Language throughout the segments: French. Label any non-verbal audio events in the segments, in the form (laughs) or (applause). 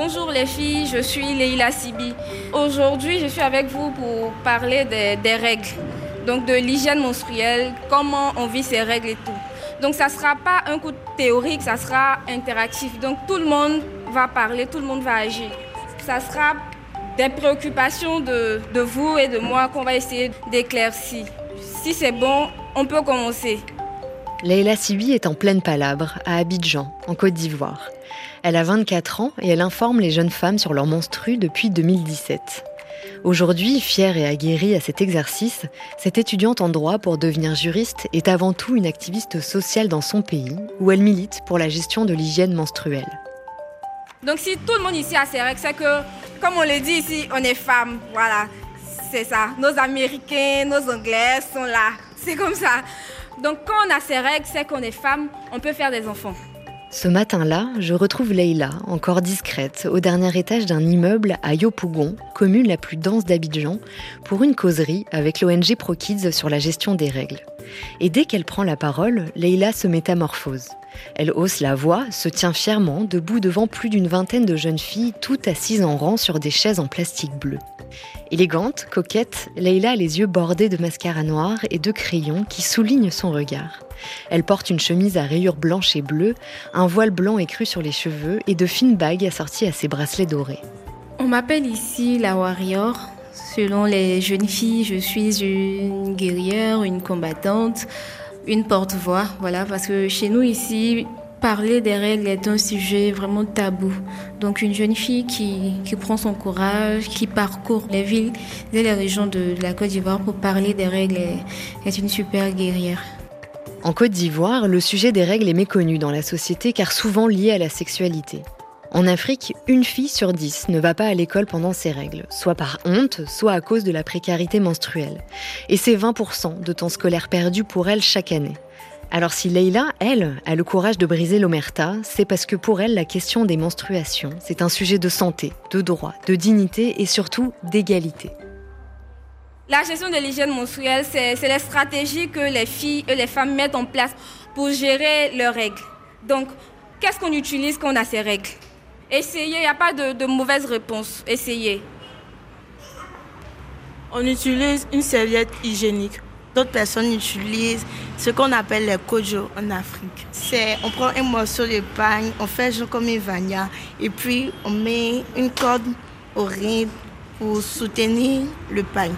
Bonjour les filles, je suis Leila Sibi. Aujourd'hui, je suis avec vous pour parler des, règles, donc de l'hygiène menstruelle, comment on vit ces règles et tout. Donc ça ne sera pas un coup théorique, ça sera interactif. Donc tout le monde va parler, tout le monde va agir. Ça sera des préoccupations de, de vous et de moi qu'on va essayer d'éclaircir. Si c'est bon, on peut commencer. Leila Sibi est en pleine palabre, à Abidjan, en Côte d'Ivoire. Elle a 24 ans et elle informe les jeunes femmes sur leur menstru depuis 2017. Aujourd'hui, fière et aguerrie à cet exercice, cette étudiante en droit pour devenir juriste est avant tout une activiste sociale dans son pays, où elle milite pour la gestion de l'hygiène menstruelle. Donc si tout le monde ici a ses règles, c'est que, comme on le dit ici, on est femmes. Voilà, c'est ça. Nos Américains, nos Anglais sont là. C'est comme ça. Donc quand on a ses règles, c'est qu'on est femme, on peut faire des enfants. Ce matin-là, je retrouve Leïla, encore discrète, au dernier étage d'un immeuble à Yopougon, commune la plus dense d'Abidjan, pour une causerie avec l'ONG ProKids sur la gestion des règles. Et dès qu'elle prend la parole, Leïla se métamorphose. Elle hausse la voix, se tient fièrement debout devant plus d'une vingtaine de jeunes filles, toutes assises en rang sur des chaises en plastique bleu. Élégante, coquette, Leïla a les yeux bordés de mascara noir et de crayons qui soulignent son regard. Elle porte une chemise à rayures blanches et bleues, un voile blanc écru sur les cheveux et de fines bagues assorties à ses bracelets dorés. On m'appelle ici la warrior. Selon les jeunes filles, je suis une guerrière, une combattante, une porte-voix. Voilà, parce que chez nous ici, parler des règles est un sujet vraiment tabou. Donc une jeune fille qui, qui, prend son courage, qui parcourt les villes et les régions de, la Côte d'Ivoire pour parler des règles est, est une super guerrière. En Côte d'Ivoire, le sujet des règles est méconnu dans la société car souvent lié à la sexualité. En Afrique, une fille sur dix ne va pas à l'école pendant ses règles, soit par honte, soit à cause de la précarité menstruelle. Et c'est 20% de temps scolaire perdu pour elle chaque année. Alors si Leïla, elle, a le courage de briser l'omerta, c'est parce que pour elle, la question des menstruations, c'est un sujet de santé, de droit, de dignité et surtout d'égalité. La gestion de l'hygiène menstruelle, c'est les stratégies que les filles et les femmes mettent en place pour gérer leurs règles. Donc, qu'est-ce qu'on utilise quand on a ces règles? Essayez, il n'y a pas de, de mauvaise réponse. Essayez. On utilise une serviette hygiénique. D'autres personnes utilisent ce qu'on appelle les kojo en Afrique. C'est, on prend un morceau de pain, on fait genre comme une vania, et puis on met une corde au rein pour soutenir le pain.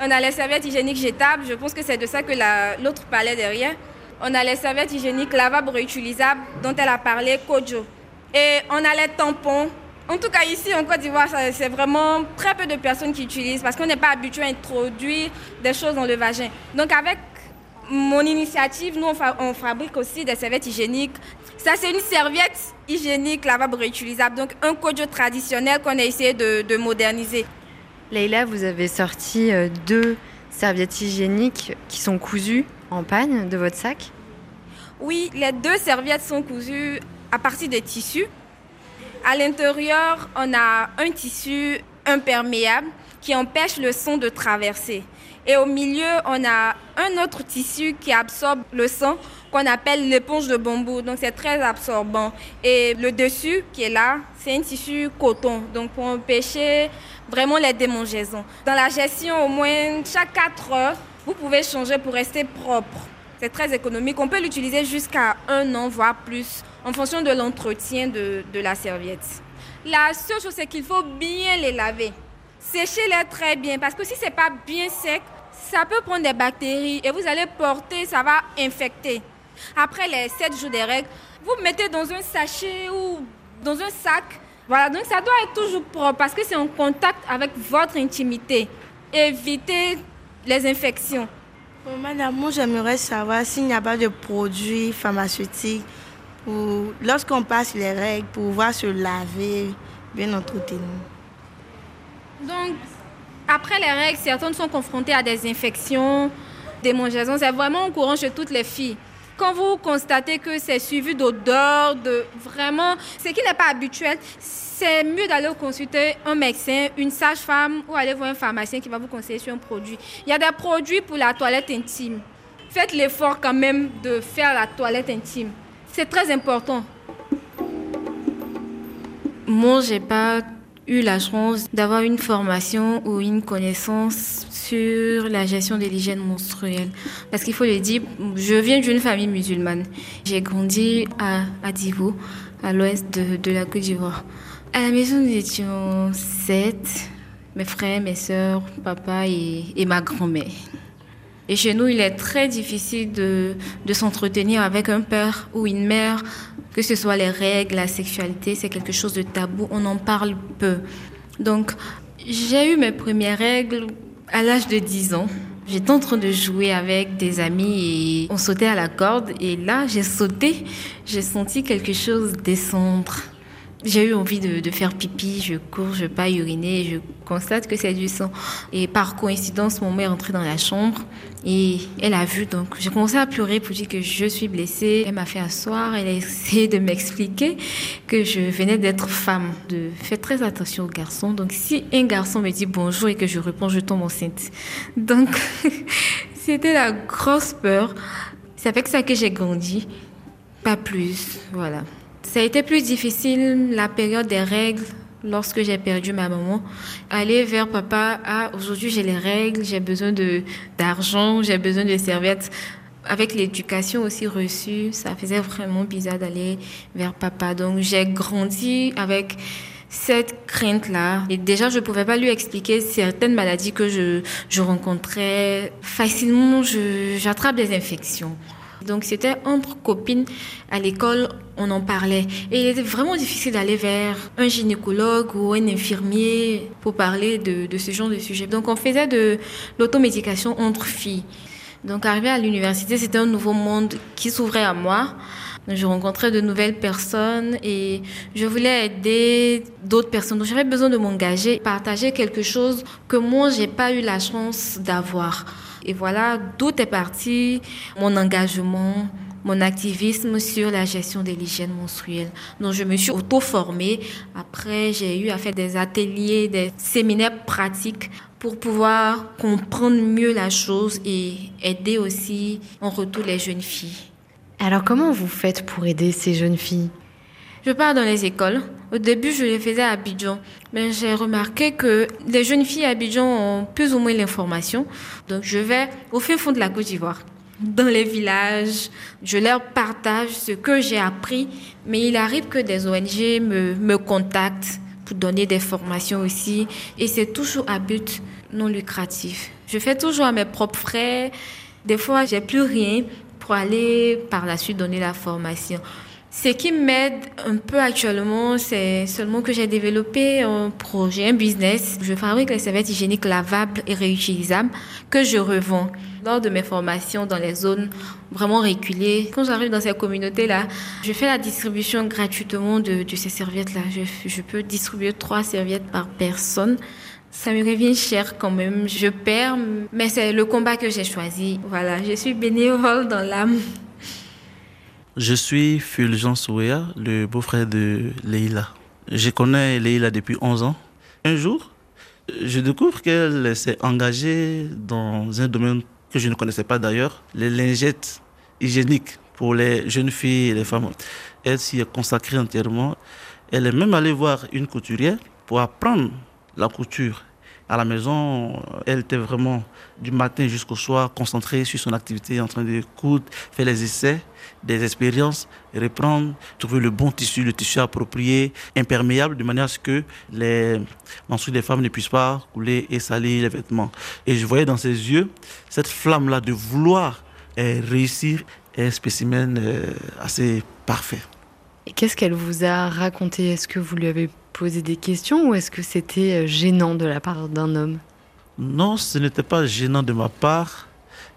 On a les serviettes hygiéniques jetables, je pense que c'est de ça que l'autre parlait derrière. On a les serviettes hygiéniques lavables réutilisables dont elle a parlé, Kojo. Et on a les tampons. En tout cas, ici en Côte d'Ivoire, c'est vraiment très peu de personnes qui utilisent parce qu'on n'est pas habitué à introduire des choses dans le vagin. Donc, avec mon initiative, nous, on, fabrique aussi des serviettes hygiéniques. Ça, c'est une serviette hygiénique lavable réutilisable, donc un kojo traditionnel qu'on a essayé de, de moderniser. Leïla, vous avez sorti euh, deux serviettes hygiéniques qui sont cousues en panne de votre sac? Oui, les deux serviettes sont cousues à partir des tissus. À l'intérieur, on a un tissu imperméable qui empêche le sang de traverser. Et au milieu, on a un autre tissu qui absorbe le sang qu'on appelle l'éponge de bambou. Donc c'est très absorbant. Et le dessus qui est là, c'est un tissu coton. Donc pour empêcher vraiment les démangeaisons. Dans la gestion, au moins chaque 4 heures, vous pouvez changer pour rester propre. C'est très économique. On peut l'utiliser jusqu'à un an, voire plus, en fonction de l'entretien de, la serviette. La seule chose, c'est qu'il faut bien les laver. Séchez-les très bien parce que si c'est pas bien sec, ça peut prendre des bactéries et vous allez porter, ça va infecter. Après les 7 jours des règles, vous mettez dans un sachet ou dans un sac. Voilà, donc ça doit être toujours propre parce que c'est en contact avec votre intimité. Évitez les infections. Madame, j'aimerais savoir s'il n'y a pas de produits pharmaceutiques ou lorsqu'on passe les règles pour pouvoir se laver, bien entretenu. Donc, après les règles, certaines sont confrontées à des infections, des mangeaisons. C'est vraiment courant chez toutes les filles. Quand vous constatez que c'est suivi d'odeur, de vraiment, ce qui n'est pas habituel, c'est mieux d'aller consulter un médecin, une sage-femme ou aller voir un pharmacien qui va vous conseiller sur un produit. Il y a des produits pour la toilette intime. Faites l'effort quand même de faire la toilette intime. C'est très important. Moi, j'ai pas eu la chance d'avoir une formation ou une connaissance sur la gestion de l'hygiène menstruelle. Parce qu'il faut le dire, je viens d'une famille musulmane. J'ai grandi à, à Divo, à l'ouest de, de la Côte d'Ivoire. À la maison, nous étions sept, mes frères, mes sœurs, papa et, et ma grand-mère. Et chez nous, il est très difficile de, de s'entretenir avec un père ou une mère, que ce soit les règles, la sexualité, c'est quelque chose de tabou, on en parle peu. Donc, j'ai eu mes premières règles à l'âge de 10 ans. J'étais en train de jouer avec des amis et on sautait à la corde. Et là, j'ai sauté, j'ai senti quelque chose descendre. J'ai eu envie de, faire pipi, je cours, je pas uriner, je constate que c'est du sang. Et par coïncidence, mon mère est entrée dans la chambre et elle a vu. Donc, j'ai commencé à pleurer pour dire que je suis blessée. Elle m'a fait asseoir, elle a essayé de m'expliquer que je venais d'être femme, de faire très attention aux garçons. Donc, si un garçon me dit bonjour et que je réponds, je tombe enceinte. Donc, (laughs) c'était la grosse peur. C'est avec ça que j'ai grandi, pas plus, voilà. Ça a été plus difficile la période des règles lorsque j'ai perdu ma maman. Aller vers papa, ah, aujourd'hui j'ai les règles, j'ai besoin d'argent, j'ai besoin de serviettes. Avec l'éducation aussi reçue, ça faisait vraiment bizarre d'aller vers papa. Donc j'ai grandi avec cette crainte-là. Et déjà, je ne pouvais pas lui expliquer certaines maladies que je, je rencontrais. Facilement, j'attrape des infections. Donc c'était entre copines à l'école, on en parlait. Et il était vraiment difficile d'aller vers un gynécologue ou un infirmier pour parler de, ce genre de sujet. Donc on faisait de l'automédication entre filles. Donc arrivé à l'université, c'était un nouveau monde qui s'ouvrait à moi. Je rencontrais de nouvelles personnes et je voulais aider d'autres personnes. Donc j'avais besoin de m'engager, partager quelque chose que moi j'ai pas eu la chance d'avoir. Et voilà d'où est parti mon engagement, mon activisme sur la gestion de l'hygiène menstruelle. Donc je me suis auto-formée. Après, j'ai eu à faire des ateliers, des séminaires pratiques pour pouvoir comprendre mieux la chose et aider aussi en retour les jeunes filles. Alors comment vous faites pour aider ces jeunes filles? Je pars dans les écoles. Au début, je les faisais à Abidjan. Mais j'ai remarqué que les jeunes filles à Abidjan ont plus ou moins l'information. Donc, je vais au fin fond de la Côte d'Ivoire, dans les villages. Je leur partage ce que j'ai appris. Mais il arrive que des ONG me, me contactent pour donner des formations aussi. Et c'est toujours à but non lucratif. Je fais toujours à mes propres frais. Des fois, j'ai plus rien pour aller par la suite donner la formation. Ce qui m'aide un peu actuellement, c'est seulement que j'ai développé un projet, un business. Je fabrique les serviettes hygiéniques lavables et réutilisables que je revends. Lors de mes formations dans les zones vraiment reculées, quand j'arrive dans ces communautés-là, je fais la distribution gratuitement de, de ces serviettes-là. Je, je peux distribuer trois serviettes par personne. Ça me revient cher quand même. Je perds, mais c'est le combat que j'ai choisi. Voilà, je suis bénévole dans l'âme. Je suis Fulgence Ouéa, le beau-frère de Leïla. Je connais Leïla depuis 11 ans. Un jour, je découvre qu'elle s'est engagée dans un domaine que je ne connaissais pas d'ailleurs, les lingettes hygiéniques pour les jeunes filles et les femmes. Elle s'y est consacrée entièrement. Elle est même allée voir une couturière pour apprendre la couture. À la maison, elle était vraiment du matin jusqu'au soir concentrée sur son activité, en train de coudre, faire les essais des expériences, reprendre, trouver le bon tissu, le tissu approprié, imperméable, de manière à ce que les menstrues des femmes ne puissent pas couler et salir les vêtements. Et je voyais dans ses yeux cette flamme-là de vouloir euh, réussir un spécimen euh, assez parfait. Qu'est-ce qu'elle vous a raconté? Est-ce que vous lui avez posé des questions ou est-ce que c'était euh, gênant de la part d'un homme? Non, ce n'était pas gênant de ma part.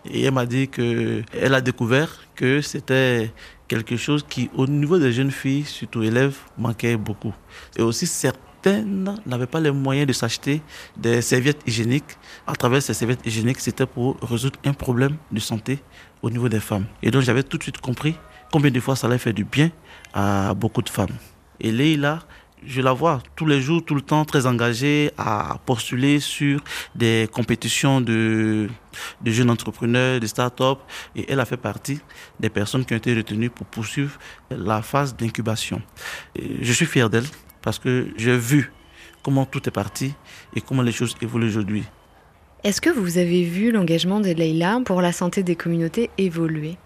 Et elle m'a dit qu'elle a découvert que c'était quelque chose qui, au niveau des jeunes filles, surtout élèves, manquait beaucoup. Et aussi, certaines n'avaient pas les moyens de s'acheter des serviettes hygiéniques. À travers ces serviettes hygiéniques, c'était pour résoudre un problème de santé au niveau des femmes. Et donc, j'avais tout de suite compris combien de fois ça allait faire du bien à beaucoup de femmes. Et Leïla, je la vois tous les jours, tout le temps, très engagée à postuler sur des compétitions de, jeunes entrepreneurs, de start-up. Et elle a fait partie des personnes qui ont été retenues pour poursuivre la phase d'incubation. Je suis fier d'elle. parce que j'ai vu comment tout est parti et comment les choses évoluent aujourd'hui. Est-ce que vous avez vu l'engagement de Leïla pour la santé des communautés évoluer?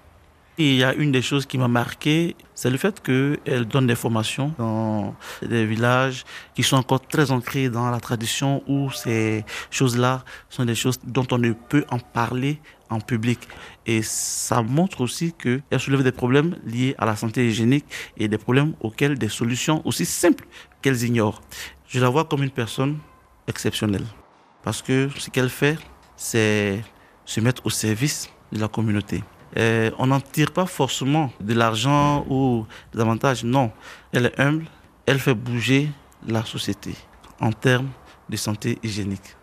Il y a une des choses qui m'a marqué, c'est le fait qu'elle donne des formations dans des villages qui sont encore très ancrés dans la tradition où ces choses-là sont des choses dont on ne peut en parler en public. Et ça montre aussi qu'elle soulève des problèmes liés à la santé hygiénique et des problèmes auxquels des solutions aussi simples qu'elles ignorent. Je la vois comme une personne exceptionnelle. Parce que ce qu'elle fait, c'est se mettre au service de la communauté. On n'en tire pas forcément de l'argent ou des avantages. Non, elle est humble, elle fait bouger la société en termes de santé hygiénique.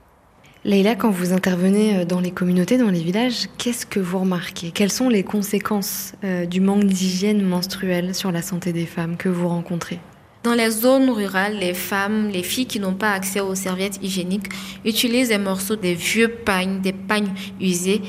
Leïla, quand vous intervenez euh, dans les communautés, dans les villages, qu'est-ce que vous remarquez? Quelles sont les conséquences euh, du manque d'hygiène menstruelle sur la santé des femmes que vous rencontrez? Dans les zones rurales, les femmes, les filles qui n'ont pas accès aux serviettes hygiéniques utilisent des morceaux des vieux pagnes, des pagnes usés.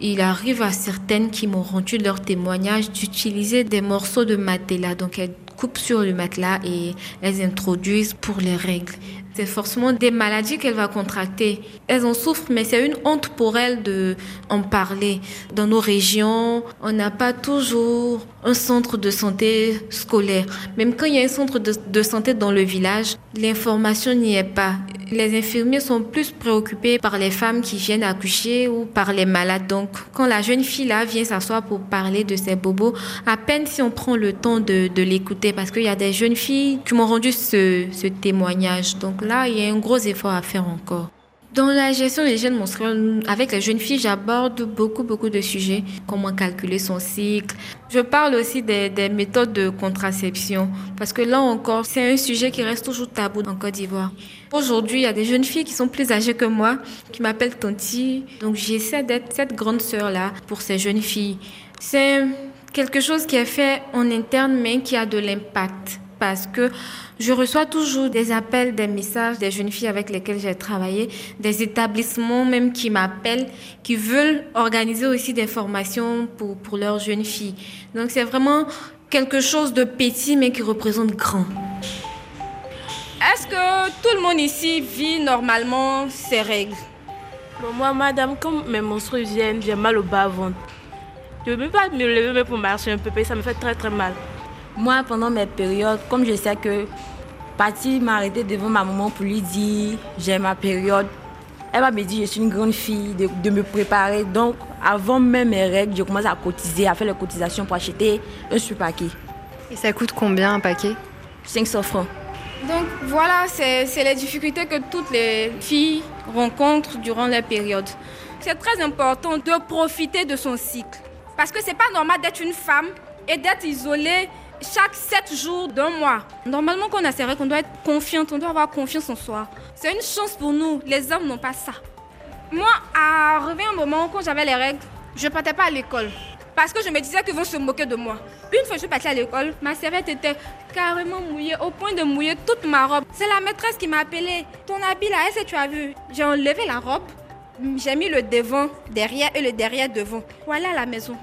Il arrive à certaines qui m'ont rendu leur témoignage d'utiliser des morceaux de matelas. Donc elles coupent sur le matelas et elles introduisent pour les règles c'est forcément des maladies qu'elle va contracter. Elles en souffrent, mais c'est une honte pour elles de en parler. Dans nos régions, on n'a pas toujours un centre de santé scolaire. Même quand il y a un centre de, de santé dans le village, l'information n'y est pas. Les infirmiers sont plus préoccupés par les femmes qui viennent accoucher ou par les malades. Donc, quand la jeune fille là vient s'asseoir pour parler de ses bobos, à peine si on prend le temps de, l'écouter, parce qu'il y a des jeunes filles qui m'ont rendu ce, témoignage. Donc là, il y a un gros effort à faire encore. Dans la gestion des gènes menstruels, avec les jeunes filles, j'aborde beaucoup, beaucoup de sujets. Comment calculer son cycle. Je parle aussi des, des, méthodes de contraception. Parce que là encore, c'est un sujet qui reste toujours tabou en Côte d'Ivoire. Aujourd'hui, il y a des jeunes filles qui sont plus âgées que moi, qui m'appellent Tonti. Donc j'essaie d'être cette grande sœur-là pour ces jeunes filles. C'est quelque chose qui est fait en interne, mais qui a de l'impact. Parce que je reçois toujours des appels, des messages des jeunes filles avec lesquelles j'ai travaillé, des établissements même qui m'appellent, qui veulent organiser aussi des formations pour, pour leurs jeunes filles. Donc c'est vraiment quelque chose de petit mais qui représente grand. Est-ce que tout le monde ici vit normalement ses règles? Bon, Moi, madame, comme mes monstres viennent, j'ai mal au bas-ventre. Je ne peux pas me lever pour marcher un peu, ça me fait très très mal. Moi, pendant mes périodes, comme je sais que Patty m'arrêter devant ma maman pour lui dire j'ai ma période, elle va me dire je suis une grande fille, de, de, me préparer. Donc, avant même mes règles, je commence à cotiser, à faire les cotisations pour acheter un super paquet. Et ça coûte combien un paquet? 500 francs. Donc voilà, c'est les difficultés que toutes les filles rencontrent durant la période. C'est très important de profiter de son cycle. Parce que c'est pas normal d'être une femme et d'être isolée chaque 7 jours d'un mois. Normalement, quand on a ses règles, on doit être confiante, on doit avoir confiance en soi. C'est une chance pour nous. Les hommes n'ont pas ça. Moi, arrivé un moment quand j'avais les règles, je ne partais pas à l'école. Parce que je me disais qu'ils vont se moquer de moi. Une fois que je suis partie à l'école, ma serviette était carrément mouillée, au point de mouiller toute ma robe. C'est la maîtresse qui m'a appelée. Ton habit là, est-ce que tu as vu? J'ai enlevé la robe, j'ai mis le devant derrière et le derrière devant. Voilà la maison.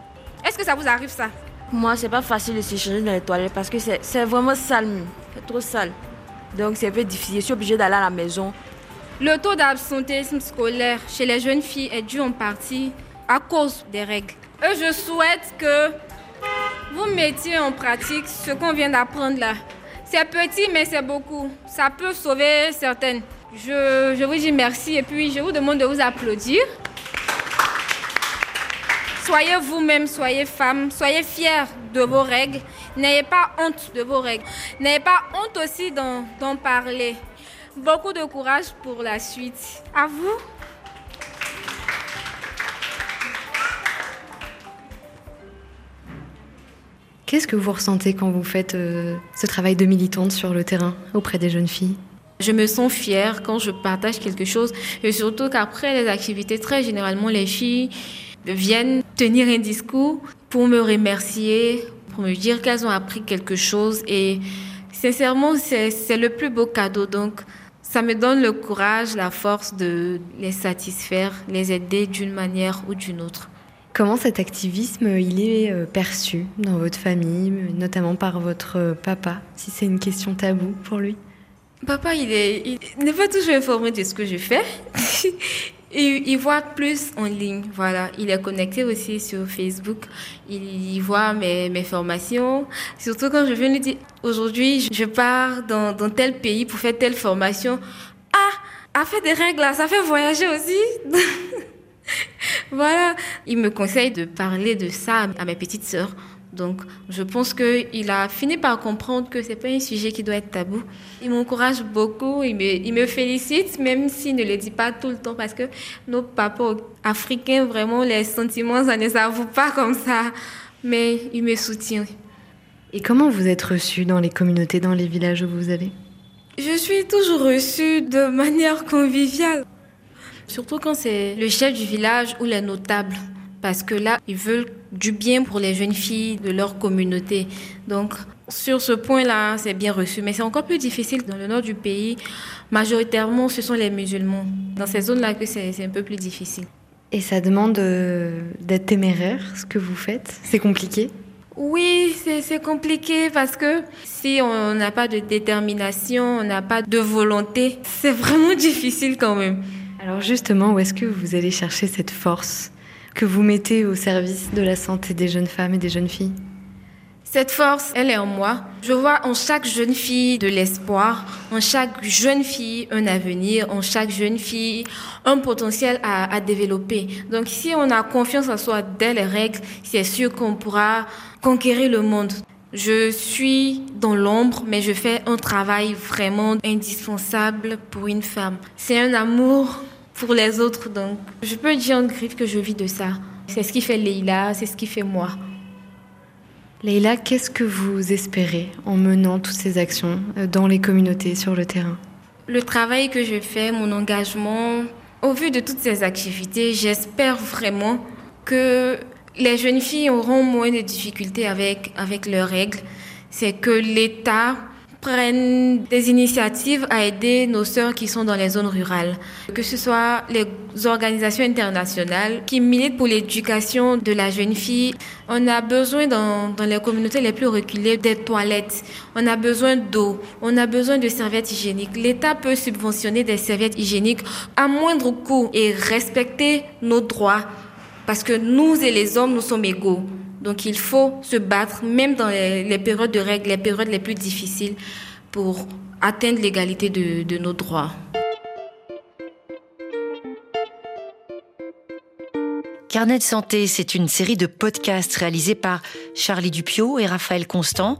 Est-ce que ça vous arrive ça? Moi, c'est pas facile de se changer dans les toilettes parce que c'est vraiment sale. C'est trop sale. Donc, c'est un peu difficile. Je suis obligée d'aller à la maison. Le taux d'absentéisme scolaire chez les jeunes filles est dû en partie à cause des règles. Et je souhaite que vous mettiez en pratique ce qu'on vient d'apprendre là. C'est petit, mais c'est beaucoup. Ça peut sauver certaines. Je, je vous dis merci et puis je vous demande de vous applaudir. Soyez vous-même, soyez femme, soyez fiers de vos règles. N'ayez pas honte de vos règles. N'ayez pas honte aussi d'en parler. Beaucoup de courage pour la suite. À vous. Qu'est-ce que vous ressentez quand vous faites euh, ce travail de militante sur le terrain auprès des jeunes filles? Je me sens fière quand je partage quelque chose et surtout qu'après les activités, très généralement, les filles viennent tenir un discours pour me remercier, pour me dire qu'elles ont appris quelque chose. Et sincèrement, c'est le plus beau cadeau. Donc, ça me donne le courage, la force de les satisfaire, les aider d'une manière ou d'une autre. Comment cet activisme il est euh, perçu dans votre famille, notamment par votre papa, si c'est une question taboue pour lui? Papa, il est, il n'est pas toujours informé de ce que je fais. (laughs) il, voit plus en ligne, voilà. Il est connecté aussi sur Facebook. Il, il voit mes, mes, formations. Surtout quand je viens lui dire, aujourd'hui, je pars dans, dans, tel pays pour faire telle formation. Ah, a fait des règles, ça fait voyager aussi. (laughs) (laughs) voilà. Il me conseille de parler de ça à mes petites sœurs. Donc, je pense qu'il a fini par comprendre que c'est pas un sujet qui doit être tabou. Il m'encourage beaucoup, il me, il me félicite, même s'il ne le dit pas tout le temps, parce que nos papas africains, vraiment, les sentiments, ça ne s'avoue pas comme ça. Mais il me soutient. Et comment vous êtes reçu dans les communautés, dans les villages où vous allez? Je suis toujours reçue de manière conviviale. Surtout quand c'est le chef du village ou les notables parce que là, ils veulent du bien pour les jeunes filles de leur communauté. Donc, sur ce point-là, c'est bien reçu. Mais c'est encore plus difficile dans le nord du pays. Majoritairement, ce sont les musulmans. Dans ces zones-là, que c'est un peu plus difficile. Et ça demande d'être téméraire, ce que vous faites C'est compliqué oui, c'est compliqué parce que si on n'a pas de détermination, on n'a pas de volonté, c'est vraiment (laughs) difficile quand même. Alors justement, où est-ce que vous allez chercher cette force que vous mettez au service de la santé des jeunes femmes et des jeunes filles? Cette force, elle est en moi. Je vois en chaque jeune fille de l'espoir, en chaque jeune fille un avenir, en chaque jeune fille un potentiel à, développer. Donc si on a confiance en soi dès les règles, c'est sûr qu'on pourra conquérir le monde. Je suis dans l'ombre, mais je fais un travail vraiment indispensable pour une femme. C'est un amour pour les autres. Donc, je peux dire en griffe que je vis de ça. C'est ce qui fait Leïla, c'est ce qui fait moi. Leïla, qu'est-ce que vous espérez en menant toutes ces actions euh, dans les communautés, sur le terrain? Le travail que je fais, mon engagement, au vu de toutes ces activités, j'espère vraiment que les jeunes filles auront moins de difficultés avec, avec leurs règles. C'est que l'État prennent des initiatives à aider nos sœurs qui sont dans les zones rurales, que ce soit les organisations internationales qui militent pour l'éducation de la jeune fille. On a besoin dans, dans les communautés les plus reculées des toilettes, on a besoin d'eau, on a besoin de serviettes hygiéniques. L'État peut subventionner des serviettes hygiéniques à moindre coût et respecter nos droits parce que nous et les hommes, nous sommes égaux. Donc il faut se battre, même dans les, périodes de règles, les périodes les plus difficiles, pour atteindre l'égalité de, nos droits. Carnet de santé, c'est une série de podcasts réalisés par Charlie Dupio et Raphaël Constant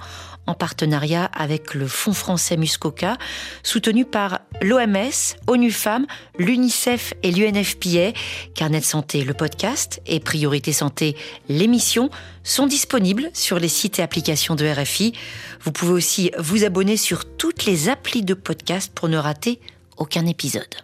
en partenariat avec le Fonds français Muscoca, soutenu par l'OMS, ONU Femmes, l'UNICEF et l'UNFPA. Carnet de santé, le podcast et Priorité santé, l'émission sont disponibles sur les sites et applications de RFI. Vous pouvez aussi vous abonner sur toutes les applis de podcast pour ne rater aucun épisode.